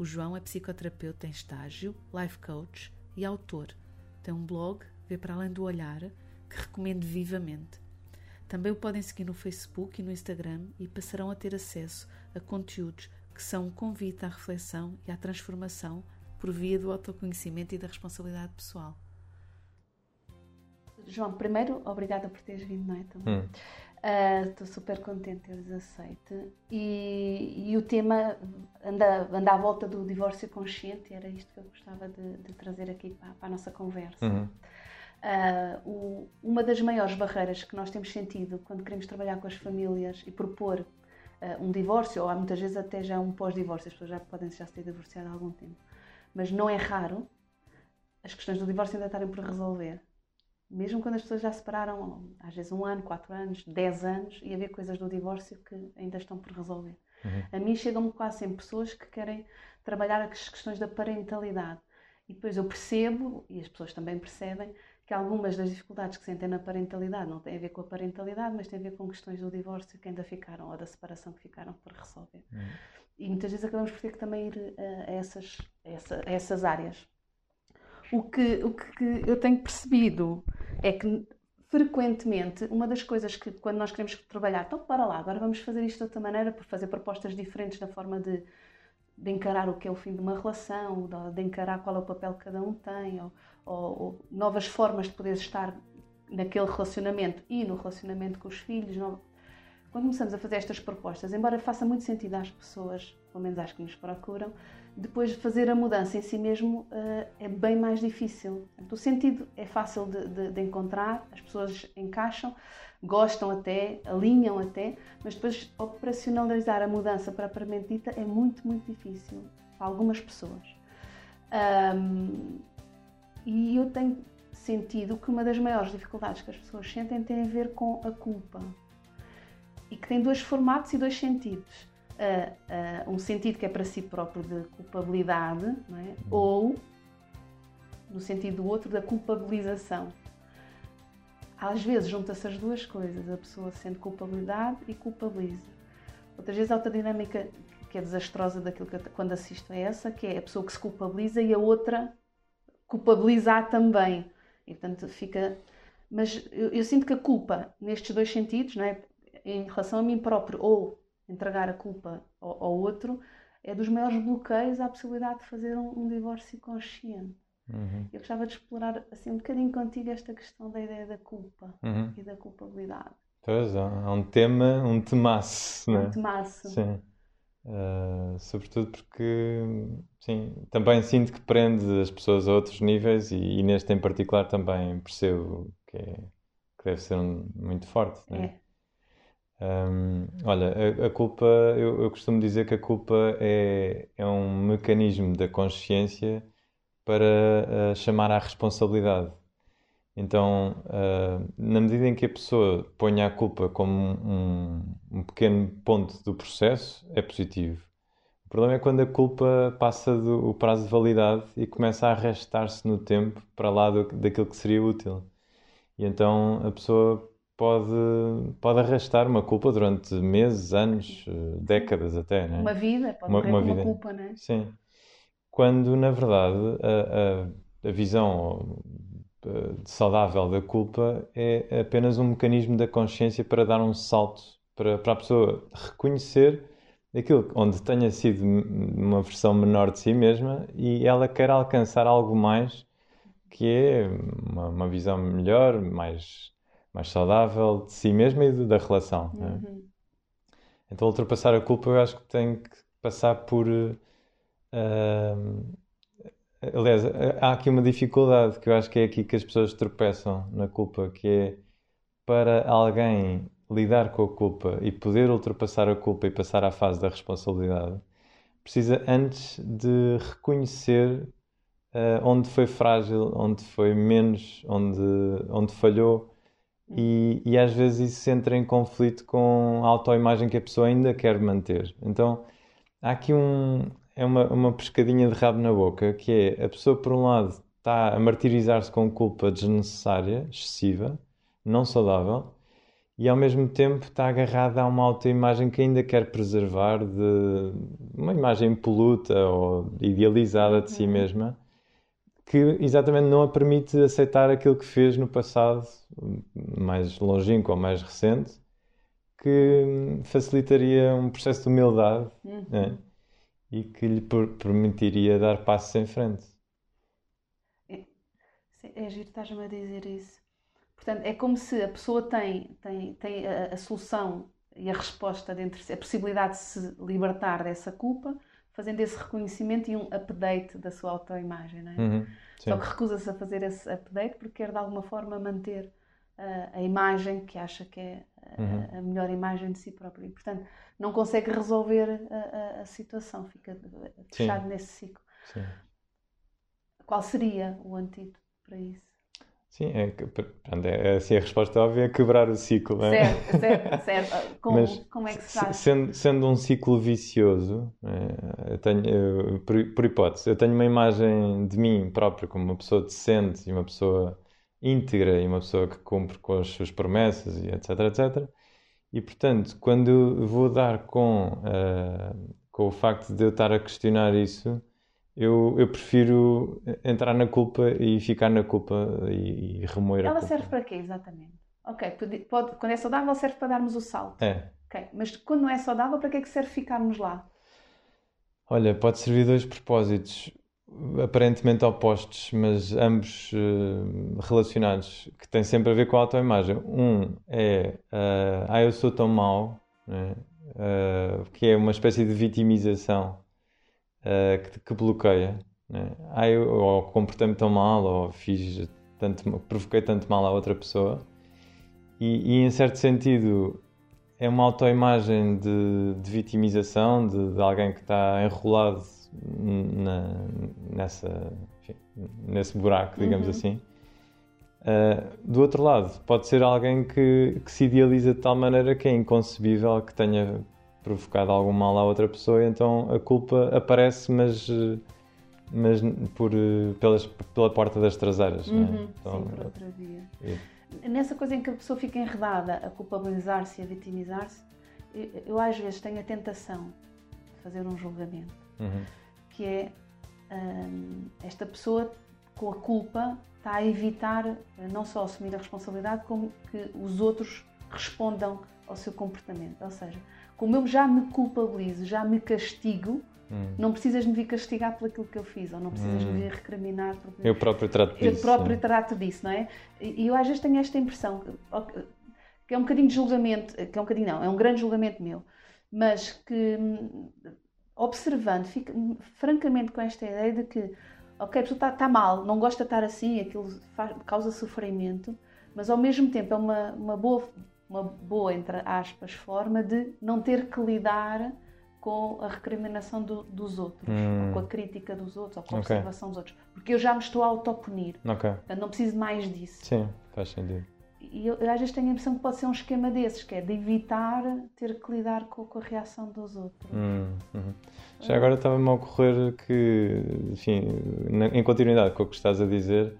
O João é psicoterapeuta em estágio, life coach e autor. Tem um blog, Vê para além do olhar, que recomendo vivamente. Também o podem seguir no Facebook e no Instagram e passarão a ter acesso a conteúdos que são um convite à reflexão e à transformação por via do autoconhecimento e da responsabilidade pessoal. João, primeiro, obrigada por teres vindo, não é? Também. Hum. Estou uh, super contente de teres aceito. E, e, o tema anda, anda à volta do divórcio consciente, era isto que eu gostava de, de trazer aqui para, para, a nossa conversa. Uhum. Uh, o, uma das maiores barreiras que nós temos sentido quando queremos trabalhar com as famílias e propor uh, um divórcio, ou há muitas vezes até já um pós-divórcio, as pessoas já podem já se ter divorciado há algum tempo, mas não é raro as questões do divórcio ainda estarem por resolver mesmo quando as pessoas já separaram, às vezes um ano, quatro anos, dez anos, e haver coisas do divórcio que ainda estão por resolver. Uhum. A mim chegam-me quase sempre pessoas que querem trabalhar as questões da parentalidade. E depois eu percebo, e as pessoas também percebem, que algumas das dificuldades que sentem na parentalidade não têm a ver com a parentalidade, mas têm a ver com questões do divórcio que ainda ficaram, ou da separação que ficaram por resolver. Uhum. E muitas vezes acabamos por ter que também ir a, a essas, a, essa, a essas áreas. O que, o que eu tenho percebido é que frequentemente uma das coisas que quando nós queremos trabalhar, então para lá, agora vamos fazer isto de outra maneira, por fazer propostas diferentes na forma de, de encarar o que é o fim de uma relação, de, de encarar qual é o papel que cada um tem, ou, ou, ou, novas formas de poder estar naquele relacionamento e no relacionamento com os filhos. Quando começamos a fazer estas propostas, embora faça muito sentido às pessoas, pelo menos às que nos procuram, depois de fazer a mudança em si mesmo uh, é bem mais difícil. o sentido é fácil de, de, de, encontrar, as pessoas encaixam, gostam até, alinham até, mas depois operacionalizar a mudança a dita é muito, muito difícil para algumas pessoas. Um, e eu tenho sentido que uma das maiores dificuldades que as pessoas sentem tem a ver com a culpa. E que tem dois formatos e dois sentidos uh, uh, um sentido que é para si próprio de culpabilidade, é? Uhum. ou no sentido do outro da culpabilização. Às vezes junta-se as duas coisas, a pessoa sente culpabilidade e culpabiliza. Outras vezes há outra dinâmica que é desastrosa daquilo que eu, quando assisto a essa, que é a pessoa que se culpabiliza e a outra culpabilizar também. E portanto fica. Mas eu, eu sinto que a culpa, nestes dois sentidos, não é? Em relação a mim próprio ou entregar a culpa ao, ao, outro, é dos maiores bloqueios à possibilidade de fazer um, um divórcio consciente. Uhum. Eu gostava de explorar assim um bocadinho contigo esta questão da ideia da culpa uhum. e da culpabilidade. Pois, é um tema, um temaço, né? Um temaço. Sim. Uh, sobretudo porque, sim, também sinto que prende as pessoas a outros níveis e, e neste em particular também percebo que, é, que deve ser um, muito forte, né? É. Olha, a, a culpa, eu, eu, costumo dizer que a culpa é, é um mecanismo da consciência para uh, chamar à responsabilidade. Então, uh, na medida em que a pessoa ponha a culpa como um, um, pequeno ponto do processo, é positivo. O problema é quando a culpa passa do, o prazo de validade e começa a arrastar-se no tempo para lá do, daquilo que seria útil. E então a pessoa pode, pode arrastar uma culpa durante meses, anos, eh, décadas até, né? Uma vida, pode uma, uma, vida. culpa, né? Sim. Quando, na verdade, a, a, a visão eh, saudável da culpa é apenas um mecanismo da consciência para dar um salto, para, para a pessoa reconhecer aquilo onde tenha sido uma versão menor de si mesma e ela quer alcançar algo mais que é uma, uma visão melhor, mais mais saudável de si mesma e da relação. É? Uhum. Então, ultrapassar a culpa, eu acho que tem que passar por. Uh, aliás, há aqui uma dificuldade que eu acho que é aqui que as pessoas tropeçam na culpa, que é para alguém lidar com a culpa e poder ultrapassar a culpa e passar à fase da responsabilidade, precisa antes de reconhecer uh, onde foi frágil, onde foi menos, onde, onde falhou. E, e, às vezes isso entra em conflito com a autoimagem que a pessoa ainda quer manter. Então há aqui um, é uma, uma pescadinha de rabo na boca, que é a pessoa, por um lado, está a martirizar-se com culpa desnecessária, excessiva, não saudável, e ao mesmo tempo está agarrada a uma autoimagem que ainda quer preservar de uma imagem impoluta ou idealizada de si uhum. mesma que exatamente não a permite aceitar aquilo que fez no passado mais longínquo ou mais recente que facilitaria um processo de humildade uhum. né? e que lhe permitiria dar passos em frente. É, é giro, estás-me a dizer isso. Portanto, é como se a pessoa tem, tem, tem a, a solução e a resposta dentro a possibilidade de se libertar dessa culpa, fazendo esse reconhecimento e um update da sua autoimagem, não é? Uhum, Só que recusa-se a fazer esse update porque quer de alguma forma manter uh, a imagem que acha que é uh, uhum. a melhor imagem de si próprio. E, portanto, não consegue resolver a, a, a situação, fica fechado Sim. nesse ciclo. Sim. Qual seria o antídoto para isso? Sim, é, é, assim, a resposta óbvia é quebrar o ciclo. Certo, é? certo, certo. Como, Mas, como é que se faz? Sendo, sendo um ciclo vicioso, é, eu tenho, eu, por, por, hipótese, eu tenho uma imagem de mim próprio como uma pessoa decente e uma pessoa íntegra e uma pessoa que cumpre com as suas promessas e etc, etc. E, portanto, quando vou dar com, uh, com o facto de eu estar a questionar isso eu, eu prefiro entrar na culpa e ficar na culpa e, e remoer Ela a culpa. serve para quê, exatamente? Ok, pode, pode, quando é saudável serve para darmos o salto. É. Ok, mas quando não é saudável, para que é que serve ficarmos lá? Olha, pode servir dois propósitos aparentemente opostos, mas ambos uh, relacionados, que têm sempre a ver com a autoimagem. Um é, uh, ah, eu sou tão mau, né? uh, que é uma espécie de vitimização uh, que, que, bloqueia. Né? Ah, eu, ou comportei-me tão mal, ou fiz tanto, provoquei tanto mal à outra pessoa. E, e em certo sentido, é uma autoimagem de, de vitimização de, de, alguém que está enrolado na, nessa, enfim, nesse buraco, digamos uhum. assim. Uh, do outro lado, pode ser alguém que, que, se idealiza de tal maneira que é inconcebível que tenha provocado algum mal à outra pessoa, então a culpa aparece, mas, mas por, pelas, pela porta das traseiras. Uhum, não é? então, sim, por outra via. É. Nessa coisa em que a pessoa fica enredada a culpabilizar-se e a vitimizar-se, eu, eu, às vezes tenho a tentação de fazer um julgamento, uhum. que é hum, esta pessoa com a culpa está a evitar eh, não só assumir a responsabilidade, como que os outros respondam ao seu comportamento. Ou seja, como eu já me culpabilizo, já me castigo, hum. não precisas me vir castigar por aquilo que eu fiz, ou não precisas hum. me vir recriminar. Porque eu próprio trato disso. Eu próprio trato disso, não é? E eu às vezes tenho esta impressão, que é um bocadinho de julgamento, que é um bocadinho não, é um grande julgamento meu, mas que observando, fico francamente com esta ideia de que, ok, a pessoa está, está mal, não gosta de estar assim, aquilo faz, causa sofrimento, mas ao mesmo tempo é uma, uma boa uma boa, entre aspas, forma de não ter que lidar com a recriminação do, dos outros, hum. com a crítica dos outros, ou com a okay. observação dos outros. Porque eu já me estou a autopunir. Okay. Portanto, não preciso mais disso. Sim, faz sentido. E eu, eu, às vezes tenho a impressão que pode ser um esquema desses, que é de evitar ter que lidar com, com a reação dos outros. Hum, uhum. Já agora estava-me a ocorrer que, enfim, em continuidade com o que estás a dizer,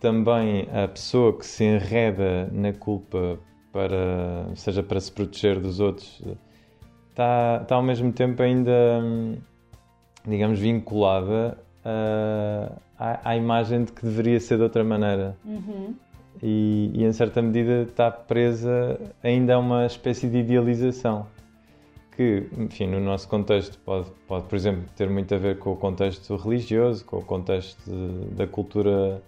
também a pessoa que se enreda na culpa para, seja para se proteger dos outros, está, está ao mesmo tempo ainda, digamos, vinculada a, à, à, imagem de que deveria ser de outra maneira. Uhum. E, e, em certa medida está presa ainda a uma espécie de idealização que, enfim, no nosso contexto pode, pode, por exemplo, ter muito a ver com o contexto religioso, com o contexto de, da cultura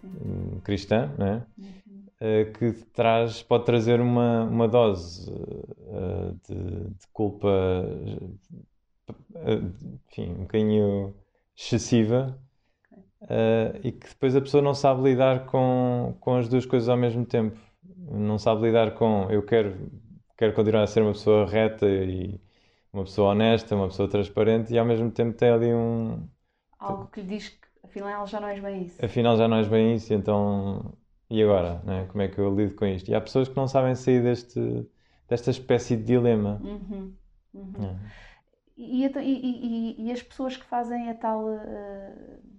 Sim. cristã, não é? Uhum. Eh, que traz, pode trazer uma, uma dose uh, de, de, culpa, uh, enfim, um bocadinho excessiva e que depois a pessoa não sabe lidar com, com as duas coisas ao mesmo tempo. Não sabe lidar com eu quero, quero continuar a ser uma pessoa reta e uma pessoa honesta, uma pessoa transparente e ao mesmo tempo tem ali um. Algo que lhe diz que afinal já não és bem isso. Afinal já não és bem isso, então. E agora? Né? Como é que eu lido com isto? E há pessoas que não sabem sair deste, desta espécie de dilema. Uhum. Uhum. É. E, e, e, e, as pessoas que fazem a tal. Uh,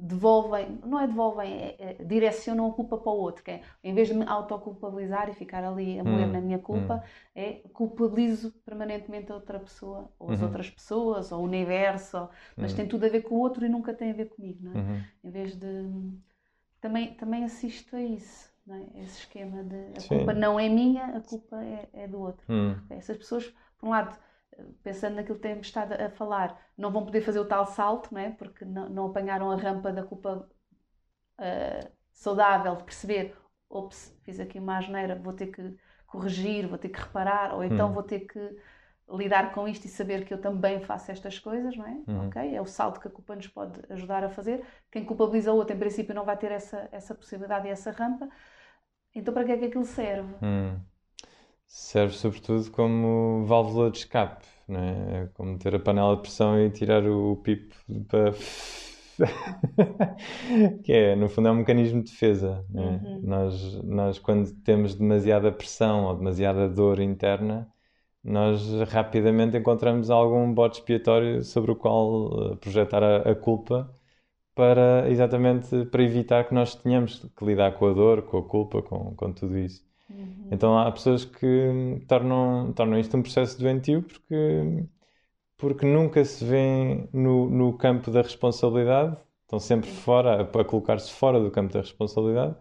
devolvem, não é devolvem, é, é, direcionam a culpa para o outro, que é, em vez de me autoculpabilizar e ficar ali a moer hum, na minha culpa, hum. é culpabilizo permanentemente a outra pessoa, ou as uhum. outras pessoas, ou o universo, ou, mas uhum. tem tudo a ver com o outro e nunca tem a ver comigo, não é? Uhum. Em vez de... Também, também assisto a isso, não é? Esse esquema de a Sim. culpa não é minha, a culpa é, é do outro. Hum. Essas pessoas, por um lado pensando naquilo que temos estado a falar, não vão poder fazer o tal salto, não é? porque não, não apanharam a rampa da culpa uh, saudável de perceber, ops, fiz aqui uma asneira, vou ter que corrigir, vou ter que reparar, ou então hum. vou ter que lidar com isto e saber que eu também faço estas coisas, não é? Hum. Ok? É o salto que a culpa nos pode ajudar a fazer. Quem culpabiliza o outro, em princípio, não vai ter essa, essa possibilidade e essa rampa. Então, para que é que aquilo serve? Hum serve sobretudo como válvula de escape, não é? é como ter a panela de pressão e tirar o, pipo para. que é, no fundo, é um mecanismo de defesa. É? Uhum. Nós, nós, quando temos demasiada pressão ou demasiada dor interna, nós rapidamente encontramos algum bote expiatório sobre o qual eh, projetar a, a culpa para exatamente para evitar que nós tenhamos que lidar com a dor, com a culpa, com, com tudo isso. Uhum. Então há pessoas que tornam, tornam isto um processo doentio porque, porque nunca se vêem no, no campo da responsabilidade, estão sempre fora, a colocar-se fora do campo da responsabilidade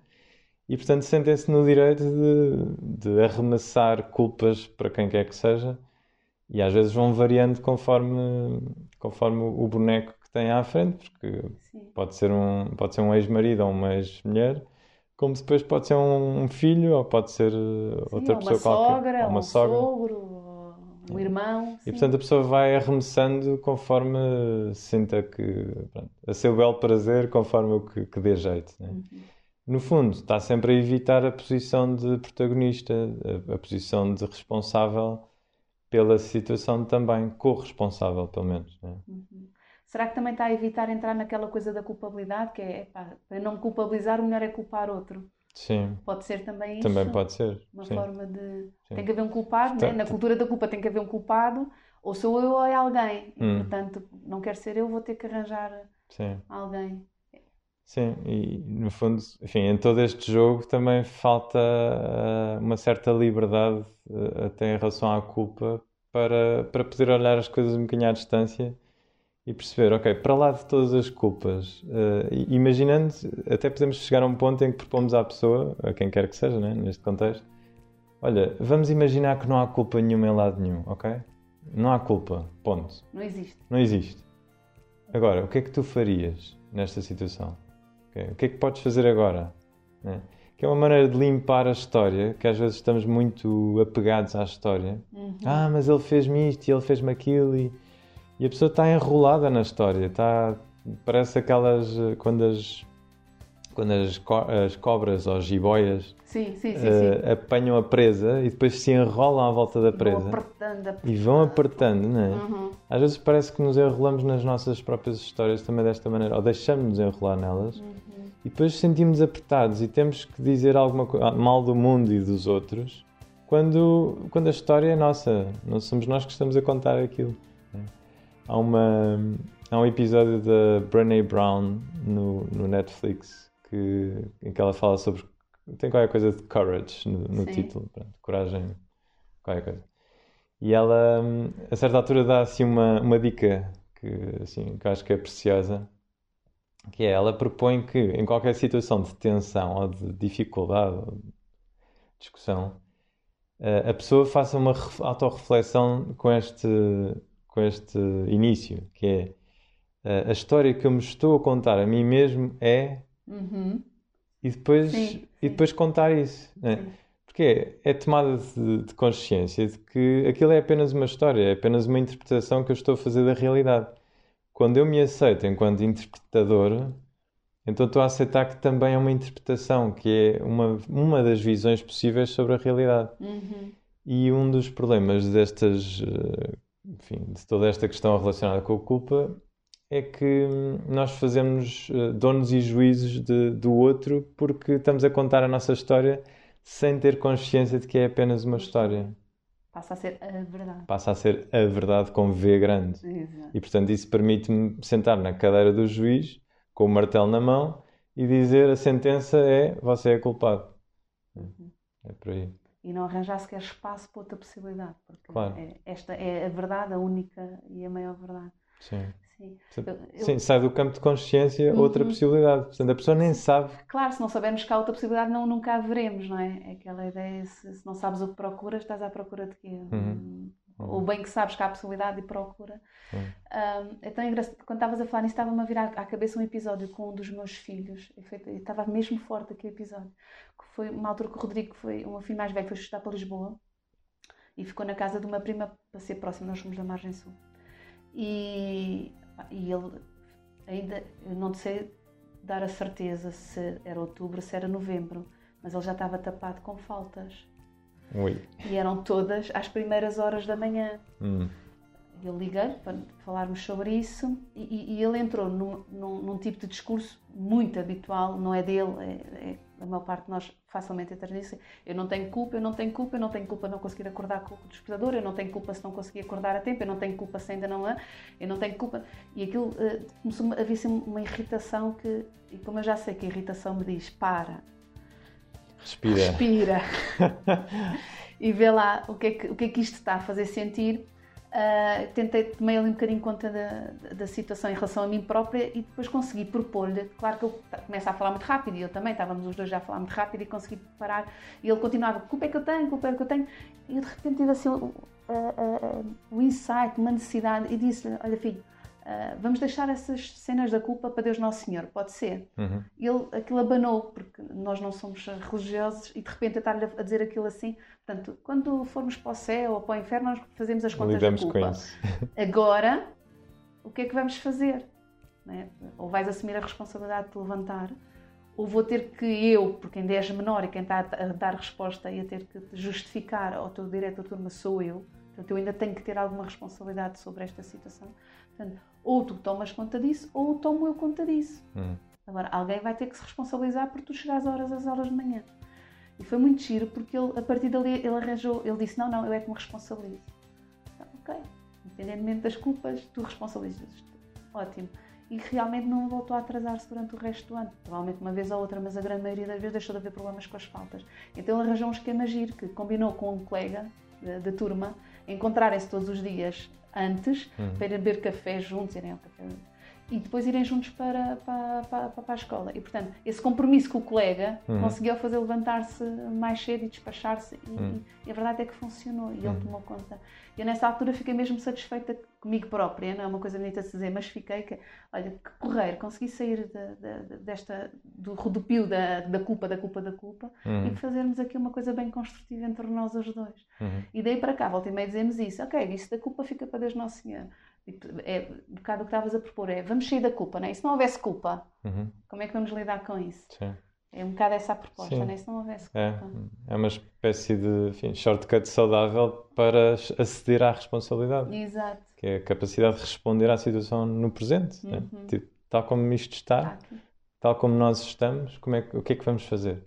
e portanto sentem-se no direito de, de arremessar culpas para quem quer que seja e às vezes vão variando conforme, conforme o boneco que têm à frente, porque pode ser um, pode ser um ex-marido ou uma ex-mulher como depois pode ser um, filho ou pode ser uh, sim, outra pessoa qualquer. Sogra, ou uma um sogra, sogro, um irmão. E portanto a pessoa vai arremessando conforme sinta que pronto, a seu belo prazer, conforme o que, que dê jeito. Né? Uhum. No fundo, está sempre a evitar a posição de protagonista, a, a posição de responsável pela situação também, corresponsável, pelo menos. Né? Uhum. Será que também está a evitar entrar naquela coisa da culpabilidade, que é, para não me culpabilizar, o melhor é culpar outro? Sim. Pode ser também isso. Também pode ser. Uma Sim. forma de. Sim. Tem que haver um culpado, né? na cultura da culpa tem que haver um culpado, ou sou eu ou é alguém. E, hum. portanto, não quero ser eu, vou ter que arranjar Sim. alguém. Sim, e no fundo, enfim, em todo este jogo também falta uh, uma certa liberdade, uh, até em relação à culpa, para, para poder olhar as coisas um bocadinho à distância e perceber, ok, para lá de todas as culpas, uh, imaginando, até podemos chegar a um ponto em que propomos à pessoa, a quem quer que seja, né, neste contexto, olha, vamos imaginar que não há culpa nenhuma em lado nenhum, ok? Não há culpa, ponto. Não existe. Não existe. Agora, o que é que tu farias nesta situação? O que é que podes fazer agora? Né? Que é uma maneira de limpar a história, que às vezes estamos muito apegados à história. Uhum. Ah, mas ele fez-me isto e ele fez-me aquilo e e a pessoa está enrolada na história, está, parece aquelas quando as quando as, co as cobras ou jiboias sim, sim, sim, uh, apanham a presa e depois se enrolam à volta da presa vão apertando, apertando. e vão apertando, não é? Uhum. Às vezes parece que nos enrolamos nas nossas próprias histórias também desta maneira, ou deixamos-nos enrolar nelas uhum. e depois sentimos apertados e temos que dizer alguma coisa mal do mundo e dos outros quando, quando a história é nossa, não somos nós que estamos a contar aquilo. Há, uma, há um episódio da Brené Brown no, no Netflix que, em que ela fala sobre. Tem qualquer coisa de courage no, no título, pronto, coragem, qualquer coisa. E ela, a certa altura, dá assim uma, uma dica que, assim, que acho que é preciosa, que é, ela propõe que em qualquer situação de tensão ou de dificuldade ou de discussão, eh, a pessoa faça uma autorreflexão com este, com este início, que é uh, a história que eu me estou a contar a mim mesmo é uhum. e depois sim, e depois contar isso, né? porque é, é tomada de, de, consciência de que aquilo é apenas uma história, é apenas uma interpretação que eu estou a fazer da realidade. Quando eu me aceito enquanto interpretador, então estou a aceitar que também é uma interpretação, que é uma, uma das visões possíveis sobre a realidade. Uhum. E um dos problemas destas, eh, enfim, de toda esta questão relacionada com a culpa é que nós fazemos eh, donos e juízes de, do outro porque estamos a contar a nossa história sem ter consciência de que é apenas uma história. Passa a ser a verdade. Passa a ser a verdade com V grande. Exato. E portanto isso permite-me sentar na cadeira do juiz com o martelo na mão e dizer a sentença é você é culpado. Uhum. É por aí. E não arranjar sequer espaço para outra possibilidade, porque Claro. é- esta é a verdade, a única e a maior verdade. Sim. Sim. Eu- eu- Sim, sai do campo de consciência outra Uhum. possibilidade. Portanto, a pessoa nem sabe. Claro, se não soubermos que há outra possibilidade, não, nunca a veremos, não é? É aquela ideia, se, se não sabes o que procuras, estás à procura de quê? Uhum. Ou bem que sabes que há possibilidade e procura. Uhum. Um, é tão engraçado, quando estavas a falar nisso, estava-me a vir à, cabeça um episódio com um dos meus filhos, e estava mesmo forte aquele episódio, que foi uma altura que o Rodrigo, foi meu filho mais velho, foi estudar para Lisboa, e ficou na casa de uma prima para ser próximo, nós somos da Margem Sul. E, e ele ainda, não sei dar a certeza se era outubro, se era novembro, mas ele já estava tapado com faltas. Ui. E eram todas às primeiras horas da manhã. Hum. Eu liguei para falarmos sobre isso e, e- e ele entrou num, num- num tipo de discurso muito habitual, não é dele, é, é- a maior parte de nós facilmente entra nisso. Eu não tenho culpa, eu não tenho culpa, eu não tenho culpa de não conseguir acordar com o despertador, eu não tenho culpa se não conseguir acordar a tempo, eu não tenho culpa se ainda não há, eu não tenho culpa. E aquilo eh, começou a vir uma irritação que, e como eu já sei que a irritação me diz, para, Respira. respira e vê lá o que é que, o que, é que isto está a fazer sentir. Ah, tentei, tomei ali um bocadinho conta da, da situação em relação a mim própria e depois consegui propor-lhe. Claro que ele começa a falar muito rápido e eu também, estávamos os dois já a falar muito rápido e consegui parar. E ele continuava: culpa é que eu tenho, culpa é que eu tenho. E eu de repente tive assim o, o insight, uma necessidade e disse-lhe: Olha, filho, ah, vamos deixar essas cenas da culpa para Deus Nosso Senhor, pode ser? Uhum. ele aquilo abanou, porque nós não somos religiosos e de repente estar-lhe a dizer aquilo assim. Portanto, quando formos para o céu ou para o inferno, nós fazemos as contas Lidamos da com culpa. isso. Agora, o que é que vamos fazer? É? Ou vais assumir a responsabilidade de te levantar, ou vou ter que eu, porque ainda és menor e quem está a dar resposta e a ter que justificar ao teu diretor de turma sou eu. Portanto, eu ainda tenho que ter alguma responsabilidade sobre esta situação. Portanto, ou tu tomas conta disso, ou tomo eu conta disso. Hum. Agora, alguém vai ter que se responsabilizar por tu chegares às horas, às horas de manhã. E foi muito giro, porque ele, a partir dali, ele arranjou, ele disse, não, não, eu é que me responsabilizo. Então, ok, independentemente das culpas, tu responsabilizas-te. Ótimo. E realmente não voltou a atrasar-se durante o resto do ano. Provavelmente uma vez ou outra, mas a grande maioria das vezes deixou de haver problemas com as faltas. Então ele arranjou um esquema giro, que combinou com um colega da, da turma, encontrarem-se todos os dias antes, Hum. para beber café juntos, irem ao café e depois irem juntos para, para, para, para a escola. E, portanto, esse compromisso com o colega Uhum. conseguiu fazer levantar-se mais cedo e despachar-se. E, Uhum. e a verdade é que funcionou e ele Uhum. tomou conta. E eu, nessa altura, fiquei mesmo satisfeita comigo própria. Não é uma coisa bonita de se dizer, mas fiquei que, olha, que porreiro, consegui sair da- da- desta, do rodopio da, da culpa, da culpa, da culpa e Uhum. fazermos aqui uma coisa bem construtiva entre nós os dois. Uhum. E daí para cá, volta e meia dizemos isso. Ok, isso da culpa fica para Deus Nosso Senhor. Tipo, É, um bocado o que estavas a propor é, vamos sair da culpa, não é? E se não houvesse culpa, Uhum. como é que vamos lidar com isso? Sim. É um bocado essa a proposta, Sim. não é? Se não houvesse É, culpa. é uma espécie de enfim, shortcut saudável para aceder à responsabilidade, Exato. Que é a capacidade de responder à situação no presente. né? Uhum. Tipo, tal como isto Está aqui. tal como nós estamos, como é que- o que é que vamos fazer?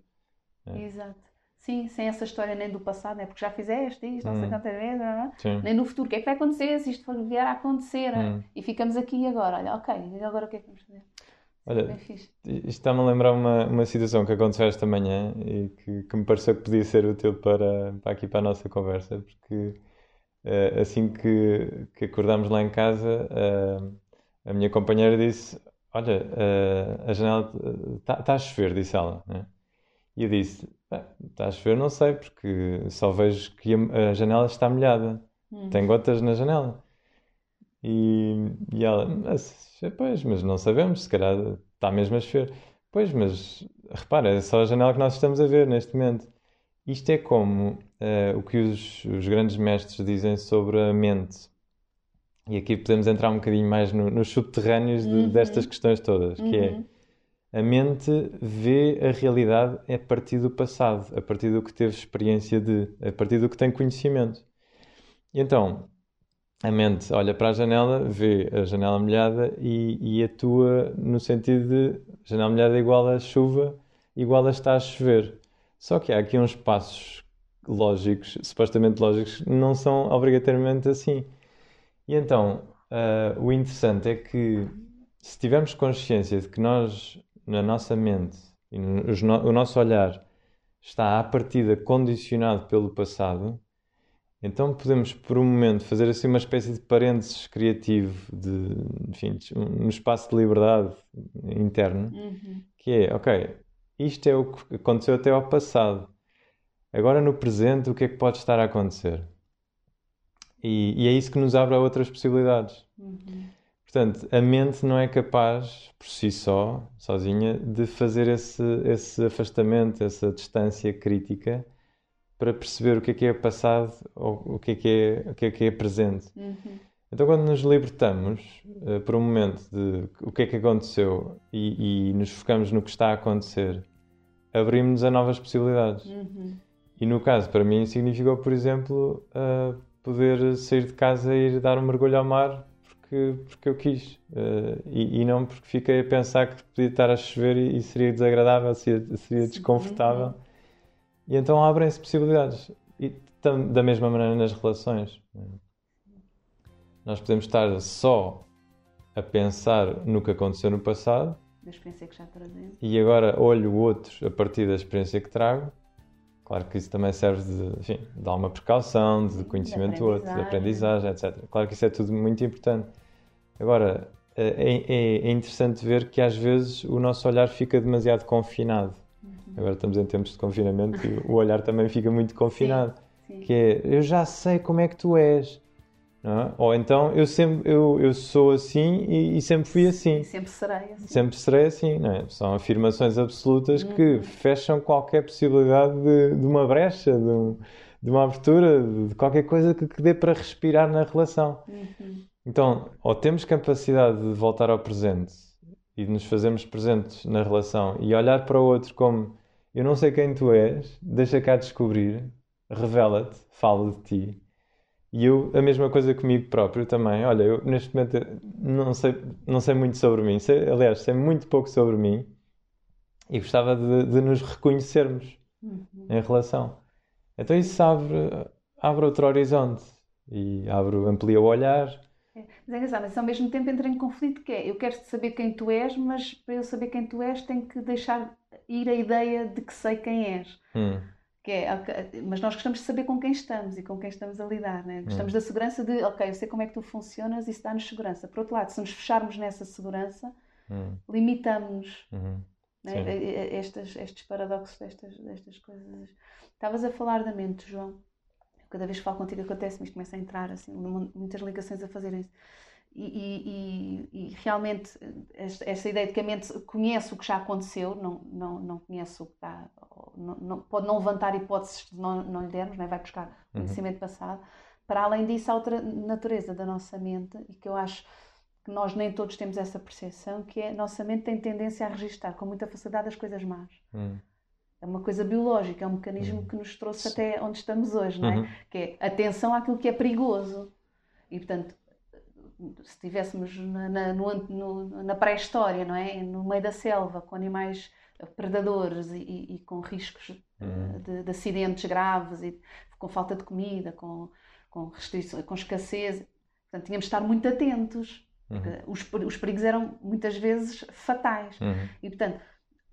É. Exato. Sim, sem essa história nem do passado, é porque já fizeste isto, não sei Hum. quantas vezes, é? Nem no futuro. O que é que vai acontecer se isto for vier a acontecer? Hum. E ficamos aqui e agora. Olha, ok, e agora o que é que vamos fazer? Olha. Isto está-me a lembrar uma, uma situação que aconteceu esta manhã e que, que me pareceu que podia ser útil para, para aqui para a nossa conversa, porque eh, assim que, que acordámos lá em casa, eh, a minha companheira disse: Olha, eh, a janela está a chover, disse ela. né? E eu disse: Está a chover, não sei, porque só vejo que a, a janela está molhada. Hum. Tem gotas na janela. E, e ela, mas, pois, mas não sabemos, se calhar está mesmo a chover. Pois, mas repara, é só a janela que nós estamos a ver neste momento. Isto é como eh, o que os, os grandes mestres dizem sobre a mente. E aqui podemos entrar um bocadinho mais no- nos subterrâneos de- Uhum. destas questões todas, que é Uhum. a mente vê a realidade a partir do passado, a partir do que teve experiência de, a partir do que tem conhecimento. E então, a mente olha para a janela, vê a janela molhada e, e atua no sentido de janela molhada igual a chuva, igual a está a chover. Só que há aqui uns passos lógicos, supostamente lógicos, não são obrigatoriamente assim. E então, uh, o interessante é que se tivermos consciência de que nós, na nossa mente, e no, o nosso olhar está à partida condicionado pelo passado, então podemos por um momento fazer assim uma espécie de parênteses criativo, de, enfim, um espaço de liberdade interno, uhum. que é, ok, isto é o que aconteceu até ao passado. Agora no presente, o que é que pode estar a acontecer? E, e é isso que nos abre a outras possibilidades. Uhum. Portanto, a mente não é capaz, por si só, sozinha, de fazer esse, esse afastamento, essa distância crítica para perceber o que é que é passado ou o que é que é, o que é, que é presente. Uhum. Então, quando nos libertamos uh, por um momento de o que é que aconteceu e, e nos focamos no que está a acontecer, abrimos-nos a novas possibilidades. Uhum. E no caso, para mim, significou, por exemplo, uh, poder sair de casa e ir dar um mergulho ao mar porque, porque eu quis. Uh, e, e, não porque fiquei a pensar que podia estar a chover e, e seria desagradável, seria, seria desconfortável. E então abrem-se possibilidades. E tam, da mesma maneira nas relações. Nós podemos estar só a pensar no que aconteceu no passado. Da experiência que já trazemos. E agora olho o outro a partir da experiência que trago. Claro que isso também serve de, enfim, de alguma precaução, de conhecimento do outro, de aprendizagem, etc. Claro que isso é tudo muito importante. Agora, é, é, é interessante ver que às vezes o nosso olhar fica demasiado confinado. Uhum. Agora estamos em tempos de confinamento e o olhar também fica muito confinado. Sim, sim. Que é, eu já sei como é que tu és. É? Ou então eu sempre eu, eu sou assim e, e sempre fui assim. Sempre serei assim. Sempre serei assim, não é? São afirmações absolutas uhum. que fecham qualquer possibilidade de, de uma brecha, de, um, de, uma abertura, de qualquer coisa que, que dê para respirar na relação. Uhum. Então, ou temos capacidade de voltar ao presente e de nos fazermos presentes na relação e olhar para o outro como eu não sei quem tu és, deixa cá descobrir, revela-te, fala de ti. E eu, a mesma coisa comigo próprio também. Olha, eu neste momento não sei, não sei muito sobre mim, sei, aliás, sei muito pouco sobre mim e gostava de, de nos reconhecermos uhum. em relação. Então isso abre, abre outro horizonte e abre, amplia o olhar é, mas é engraçado, mas ao mesmo tempo entra em conflito que é, eu quero saber quem tu és, mas para eu saber quem tu és tenho que deixar ir a ideia de que sei quem és. Hum. Que é, mas nós gostamos de saber com quem estamos e com quem estamos a lidar, né? Gostamos hum. da segurança de, ok, eu sei como é que tu funcionas e isso dá-nos segurança. Por outro lado, se nos fecharmos nessa segurança, hum. limitamos-nos. Uhum. Né? Estes, estes paradoxos destas, destas coisas. Estavas a falar da mente, João cada vez que falo contigo acontece-me isto, começa a entrar assim, muitas ligações a fazerem-se. E, e, e, e, realmente esta, ideia de que a mente conhece o que já aconteceu, não, não, não conhece o que está, não, não, pode não levantar hipóteses que não, não lhe dermos, não é? vai buscar uhum. conhecimento passado. Para além disso, há outra natureza da nossa mente e que eu acho que nós nem todos temos essa percepção, que é a nossa mente tem tendência a registrar com muita facilidade as coisas más. Uhum é uma coisa biológica, é um mecanismo uhum. que nos trouxe até onde estamos hoje, não é? Uhum. Que é atenção àquilo que é perigoso. E, portanto, se estivéssemos na, na, na pré-história, não é? No meio da selva, com animais predadores e, e, com riscos uhum. de, de, acidentes graves e com falta de comida, com, com restrições, com escassez. Portanto, tínhamos de estar muito atentos. Uhum. Os, os perigos eram muitas vezes fatais. Uhum. E, portanto,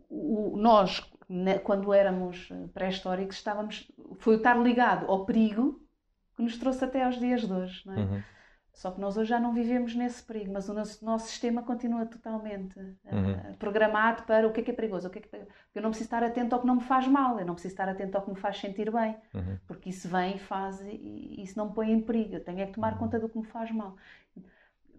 o, nós, né, quando éramos eh, pré-históricos, estávamos, foi estar ligado ao perigo que nos trouxe até aos dias de hoje. Não é? Só que nós hoje já não vivemos nesse perigo, mas o nosso, nosso sistema continua totalmente uh, uhum. programado para o que é que é perigoso. O que é que é... Eu não preciso estar atento ao que não me faz mal, eu não preciso estar atento ao que me faz sentir bem, uhum. porque isso vem e faz e, e, isso não me põe em perigo. Eu tenho é que tomar uhum. conta do que me faz mal.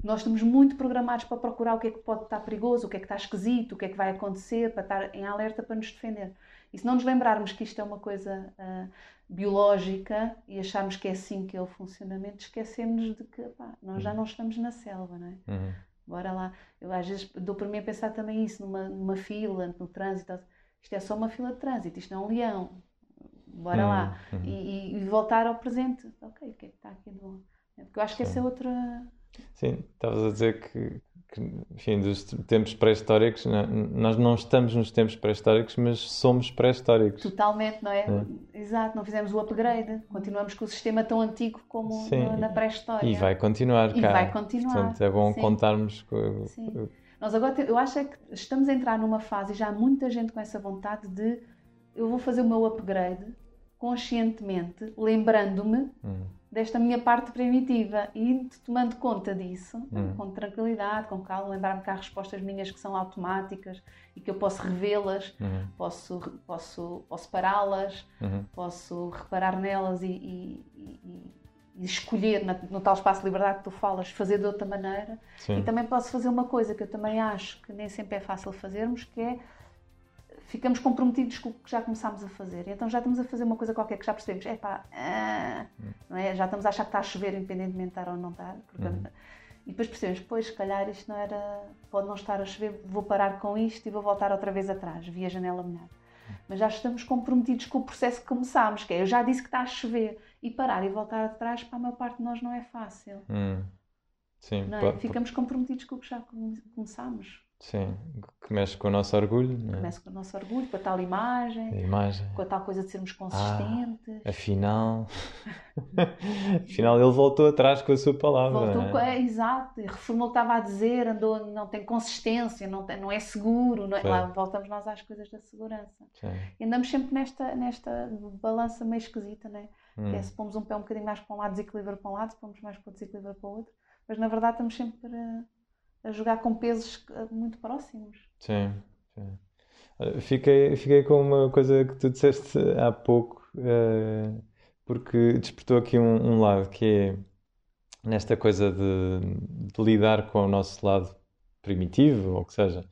Nós estamos muito programados para procurar o que é que pode estar perigoso, o que é que está esquisito, o que é que vai acontecer, para estar em alerta para nos defender. E se não nos lembrarmos que isto é uma coisa uh, biológica e acharmos que é assim que é o funcionamento, esquecemos de que pá, nós já uhum. não estamos na selva, não é? Uhum. bora lá. Eu às vezes dou para mim a pensar também isso, numa, numa fila, no trânsito. Isto é só uma fila de trânsito, isto não é um leão. Bora hum, lá. Hum. E, e, voltar ao presente. Ok, o que é que está aqui de bom? Porque eu acho que Sim. essa é outra. Sim, estavas a dizer que que, enfim, dos tempos pré-históricos, nós não estamos nos tempos pré-históricos, mas somos pré-históricos. Totalmente, não é? é? Exato, não fizemos o upgrade, continuamos com o sistema tão antigo como Sim. na pré-história. E vai continuar, E cá. vai continuar. Portanto, é bom Sim. contarmos com... Sim. Nós agora, eu acho é que estamos a entrar numa fase, e já há muita gente com essa vontade de eu vou fazer o meu upgrade conscientemente, lembrando-me hum desta minha parte primitiva e tomando conta disso, hum. com tranquilidade, com calma, lembrar-me que há respostas minhas que são automáticas e que eu posso revê-las, hum. posso, posso, posso pará-las, hum. posso reparar nelas e, e, e, e escolher no tal espaço de liberdade que tu falas, fazer de outra maneira. Sim. E também posso fazer uma coisa que eu também acho que nem sempre é fácil fazermos, que é ficamos comprometidos com o que já começámos a fazer. Então já estamos a fazer uma coisa qualquer que já percebemos, é pá, ah, não é? já estamos a achar que está a chover, independentemente de estar ou não estar. Porque... Uhum. E depois percebemos, pois, se calhar isto não era, pode não estar a chover, vou parar com isto e vou voltar outra vez atrás, via janela molhada. Mas já estamos comprometidos com o processo que começámos, que é, eu já disse que está a chover, e parar e voltar atrás, para a maior parte de nós não é fácil. Hum. Sim, é? Ficamos comprometidos com o que já começámos. Sim, que mexe com o nosso orgulho. Não é? Mexe com o nosso orgulho, com a tal imagem, a imagem. com a tal coisa de sermos consistentes. Ah, afinal, afinal ele voltou atrás com a sua palavra. Voltou, é? é, exato, reformou o que estava a dizer, andou, não tem consistência, não, tem, não é seguro. Não é, lá voltamos nós às coisas da segurança. Sim. E andamos sempre nesta, nesta balança meio esquisita, né? Hum. Que é se pomos um pé um bocadinho mais para um lado, desequilibra para um lado, se pomos mais para o desequilibra para o outro. Mas na verdade estamos sempre para a jogar com pesos eh, muito próximos. Sim, sim. Fiquei, fiquei com uma coisa que tu disseste há pouco, uh, porque despertou aqui um, um, lado que é nesta coisa de, de, lidar com o nosso lado primitivo, ou que seja,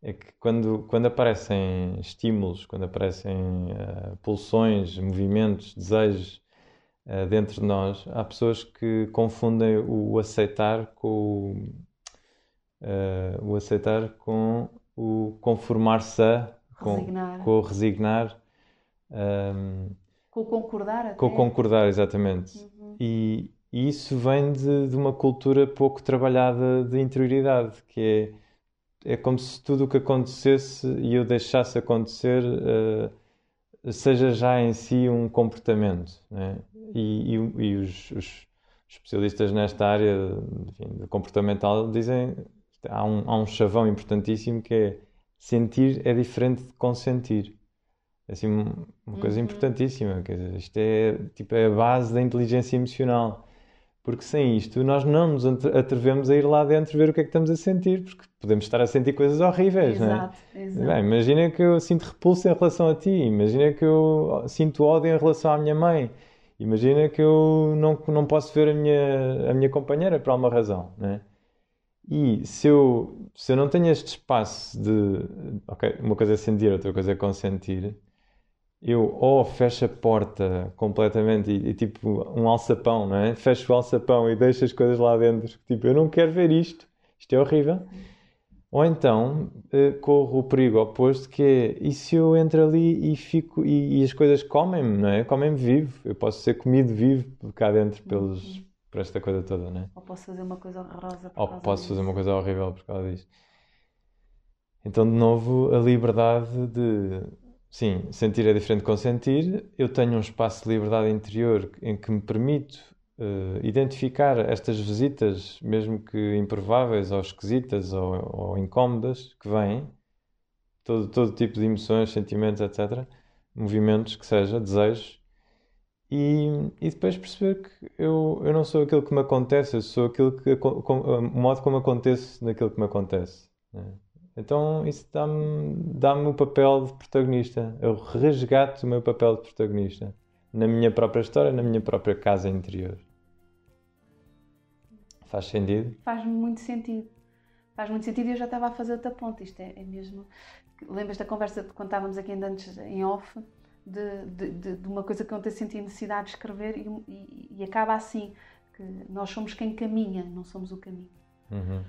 é que quando, quando aparecem estímulos, quando aparecem uh, pulsões, movimentos, desejos uh, dentro de nós, há pessoas que confundem o aceitar com o uh, o aceitar com o conformar-se a, com, resignar. com o resignar. Um, ehm, com o concordar até. Com o concordar, exatamente. Uhum. E, e, isso vem de, de, uma cultura pouco trabalhada de interioridade, que é, é como se tudo o que acontecesse e eu deixasse acontecer uh, seja já em si um comportamento. Né? E, e, e os, os, especialistas nesta área enfim, de comportamental dizem há um, há um chavão importantíssimo que é sentir é diferente de consentir. Assim, uma coisa uhum. importantíssima. Quer dizer, isto é, tipo, é a base da inteligência emocional. Porque sem isto nós não nos atrevemos a ir lá dentro ver o que é que estamos a sentir, porque podemos estar a sentir coisas horríveis, exato, não é? Exato. Bem, imagina que eu sinto repulso em relação a ti, imagina que eu sinto ódio em relação à minha mãe, imagina que eu não, não posso ver a minha, a minha companheira por alguma razão, não é? E se eu, se eu não tenho este espaço de. Ok, uma coisa é sentir, outra coisa é consentir. Eu ou fecho a porta completamente e, e tipo um alçapão, não é? Fecho o alçapão e deixo as coisas lá dentro. Tipo, eu não quero ver isto. Isto é horrível. Ou então uh, corro o perigo oposto que é e se eu entro ali e fico e, e as coisas comem-me, não é? Comem-me vivo. Eu posso ser comido vivo cá dentro pelos, uhum por esta coisa toda, né? Ou posso fazer uma coisa horrorosa por Ou causa posso disso. fazer uma coisa horrível por causa disso. Então, de novo, a liberdade de. Sim, sentir é diferente de consentir. Eu tenho um espaço de liberdade interior em que me permito uh, identificar estas visitas, mesmo que improváveis ou esquisitas ou, ou incómodas, que vêm, todo, todo tipo de emoções, sentimentos, etc. Movimentos que seja, desejos e, e depois perceber que eu, eu não sou aquilo que me acontece, eu sou aquilo que, o modo como acontece naquilo que me acontece. Né? Então isso dá-me dá o papel de protagonista. Eu resgato o meu papel de protagonista na minha própria história, na minha própria casa interior. Faz sentido? Faz muito sentido. Faz muito sentido e eu já estava a fazer outra ponta. Isto é, é mesmo. Lembras da conversa quando estávamos aqui antes em off? De, de, de, uma coisa que ontem senti necessidade de escrever e, e, e, acaba assim, que nós somos quem caminha, não somos o caminho. Uhum.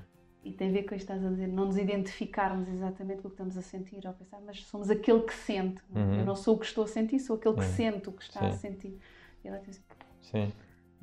E tem a ver com o que estás a dizer, não nos identificarmos exatamente com o que estamos a sentir ou pensar, mas somos aquele que sente. Uhum. Eu não sou o que estou a sentir, sou aquele que uhum. sente o que está Sim. a sentir. E ela diz, Sim.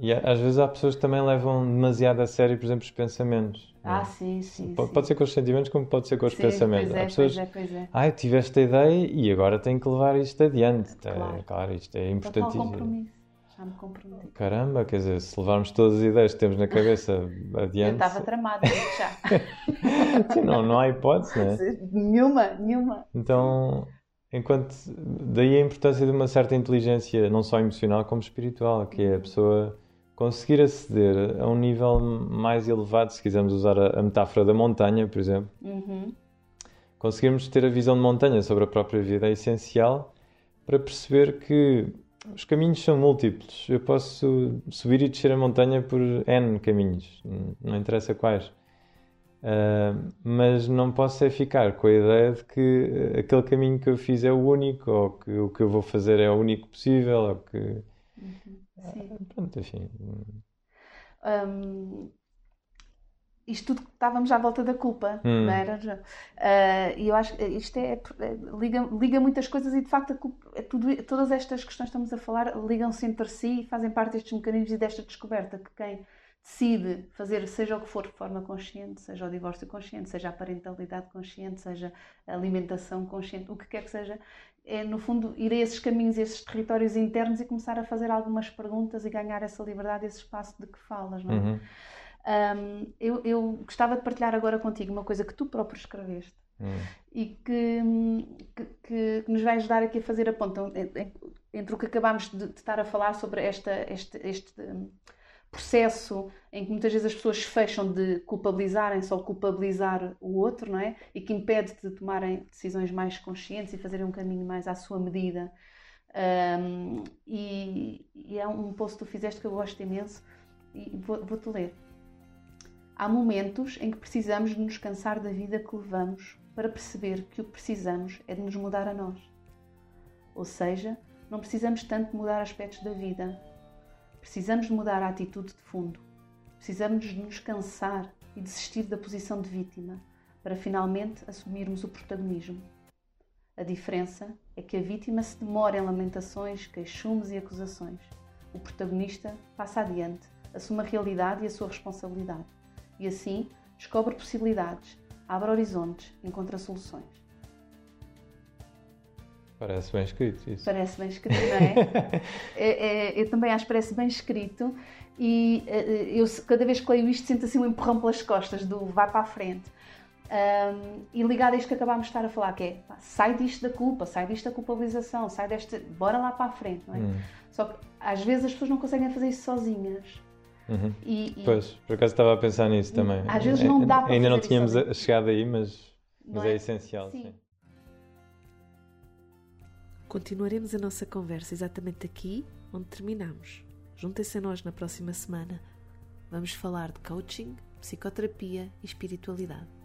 E às vezes há pessoas que também levam demasiado a sério, por exemplo, os pensamentos. Ah, é? sim, sim pode, sim. ser com os sentimentos, como pode ser com os sim, pensamentos. Pois é, há pessoas, pois é, pois é. Ah, eu tive esta ideia e agora tenho que levar isto adiante. Claro, é, claro isto é importante. compromisso. Já me comprometi. Caramba, quer dizer, se levarmos todas as ideias que temos na cabeça adiante. Eu estava tramada já. sim, não, não há hipótese, não é? Nenhuma, nenhuma. Então. Enquanto daí a importância de uma certa inteligência, não só emocional como espiritual, que é a pessoa conseguir aceder a um nível mais elevado, se quisermos usar a, a metáfora da montanha, por exemplo. Uhum. Conseguirmos ter a visão de montanha sobre a própria vida é essencial para perceber que os caminhos são múltiplos. Eu posso subir e descer a montanha por N caminhos, não interessa quais. Uh, mas não posso é ficar com a ideia de que aquele caminho que eu fiz é o único, ou que o que eu vou fazer é o único possível, ou que. Uhum. Uh, pronto, enfim. Um, isto tudo estávamos à volta da culpa, hum. não era? Uh, e eu acho que isto é, é, liga, liga muitas coisas e de facto culpa, é tudo, todas estas questões que estamos a falar ligam-se entre si e fazem parte destes mecanismos e desta descoberta que quem decide fazer seja o que for de forma consciente, seja o divórcio consciente, seja a parentalidade consciente, seja a alimentação consciente, o que quer que seja, é no fundo ir a esses caminhos, a esses territórios internos e começar a fazer algumas perguntas e ganhar essa liberdade, esse espaço de que falas, não é? Uhum. Um, eu, eu, gostava de partilhar agora contigo uma coisa que tu próprio escreveste uhum. e que, que, que, nos vai ajudar aqui a fazer a ponta entre o que acabámos de, de estar a falar sobre esta, este, este processo em que muitas vezes as pessoas fecham de culpabilizarem só culpabilizar o outro, não é? E que impede de tomarem decisões mais conscientes e fazerem um caminho mais à sua medida. Um, e, e, é um post que tu fizeste que eu gosto imenso e vou-te vou ler. Há momentos em que precisamos de nos cansar da vida que levamos para perceber que o que precisamos é de nos mudar a nós. Ou seja, não precisamos tanto mudar aspectos da vida, Precisamos de mudar a atitude de fundo. Precisamos de nos cansar e desistir da posição de vítima para finalmente assumirmos o protagonismo. A diferença é que a vítima se demora em lamentações, queixumes e acusações. O protagonista passa adiante, assume a realidade e a sua responsabilidade. E assim descobre possibilidades, abre horizontes, encontra soluções. Parece bem escrito isso. Parece bem escrito, não é? é, é eu também acho que parece bem escrito e é, é, eu cada vez que leio isto sinto assim um empurrão pelas costas do vai para a frente. Um, e ligado a isto que acabámos de estar a falar, que é pá, sai disto da culpa, sai disto da culpabilização, sai desta. bora lá para a frente, não é? Hum. Só que às vezes as pessoas não conseguem fazer isso sozinhas. Uhum. E, e... Pois, por acaso estava a pensar nisso também. Às vezes não dá para Ainda não tínhamos chegado aí, mas, mas é? é? essencial. Sim. sim. Continuaremos a nossa conversa exatamente aqui onde terminamos. Juntem-se a nós na próxima semana. Vamos falar de coaching, psicoterapia e espiritualidade.